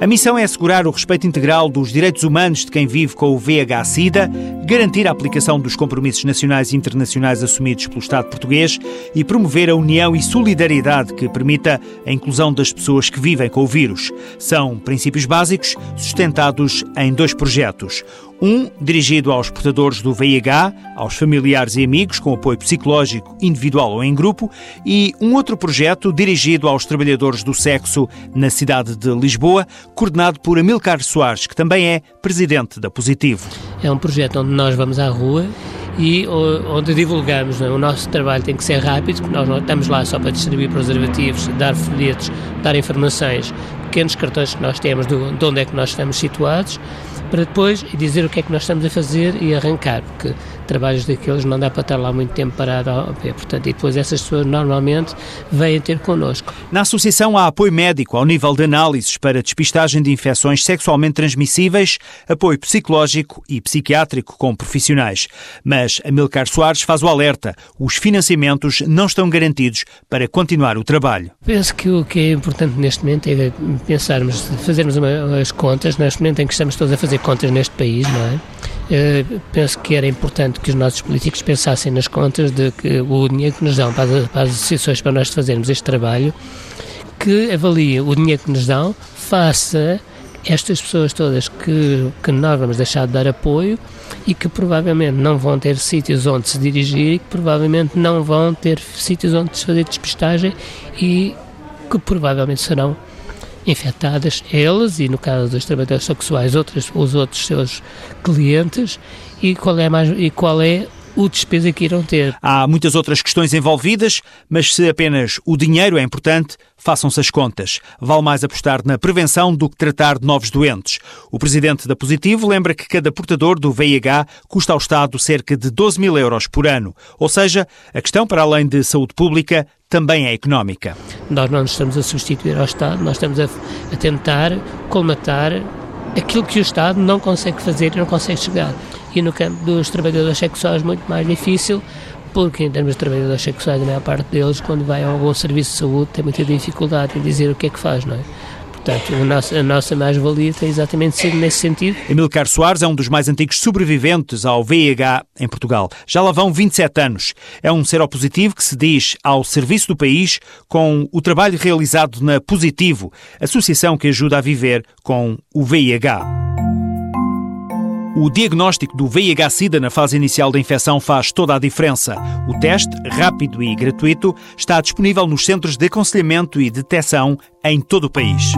A missão é assegurar o respeito integral dos direitos humanos de quem vive com o VIH-Sida, garantir a aplicação dos compromissos nacionais e internacionais assumidos pelo Estado português e promover a união e solidariedade que permita a inclusão das pessoas que vivem com o vírus. São princípios básicos sustentados em dois projetos. Um dirigido aos portadores do VIH, aos familiares e amigos, com apoio psicológico individual ou em grupo, e um outro projeto dirigido aos trabalhadores do sexo na cidade de Lisboa, coordenado por Amilcar Soares, que também é presidente da Positivo. É um projeto onde nós vamos à rua e onde divulgamos. É? O nosso trabalho tem que ser rápido, porque nós não estamos lá só para distribuir preservativos, dar folhetos, dar informações, pequenos cartões que nós temos de onde é que nós estamos situados para depois dizer o que é que nós estamos a fazer e arrancar, porque trabalhos daqueles não dá para estar lá muito tempo parado ao pé, portanto, e depois essas pessoas normalmente vêm ter connosco. Na associação há apoio médico ao nível de análises para despistagem de infecções sexualmente transmissíveis, apoio psicológico e psiquiátrico com profissionais. Mas Amilcar Soares faz o alerta, os financiamentos não estão garantidos para continuar o trabalho. Penso que o que é importante neste momento é pensarmos, fazermos uma, as contas, neste momento em que estamos todos a fazer contas neste país, não é? Uh, penso que era importante que os nossos políticos pensassem nas contas de que o dinheiro que nos dão para, para as associações para nós fazermos este trabalho, que avaliem o dinheiro que nos dão, faça estas pessoas todas que, que nós vamos deixar de dar apoio e que provavelmente não vão ter sítios onde se dirigir e que provavelmente não vão ter sítios onde se fazer despistagem e que provavelmente serão infectadas, elas e no caso dos trabalhadores sexuais, outros, os outros seus clientes, e qual é, mais, e qual é o despesa que irão ter. Há muitas outras questões envolvidas, mas se apenas o dinheiro é importante, façam-se as contas. Vale mais apostar na prevenção do que tratar de novos doentes. O presidente da Positivo lembra que cada portador do VIH custa ao Estado cerca de 12 mil euros por ano. Ou seja, a questão, para além de saúde pública, também é económica. Nós não nos estamos a substituir ao Estado, nós estamos a, a tentar colmatar aquilo que o Estado não consegue fazer e não consegue chegar. E no campo dos trabalhadores sexuais muito mais difícil, porque em termos de trabalhadores sexuais a maior parte deles, quando vai a algum serviço de saúde, tem muita dificuldade em dizer o que é que faz, não é? Portanto, a nossa, nossa mais-valia tem exatamente sido nesse sentido. Emilcar Soares é um dos mais antigos sobreviventes ao VIH em Portugal. Já lá vão 27 anos. É um ser opositivo que se diz ao serviço do país com o trabalho realizado na Positivo, associação que ajuda a viver com o VIH. O diagnóstico do VIH-Sida na fase inicial da infecção faz toda a diferença. O teste, rápido e gratuito, está disponível nos centros de aconselhamento e detecção em todo o país.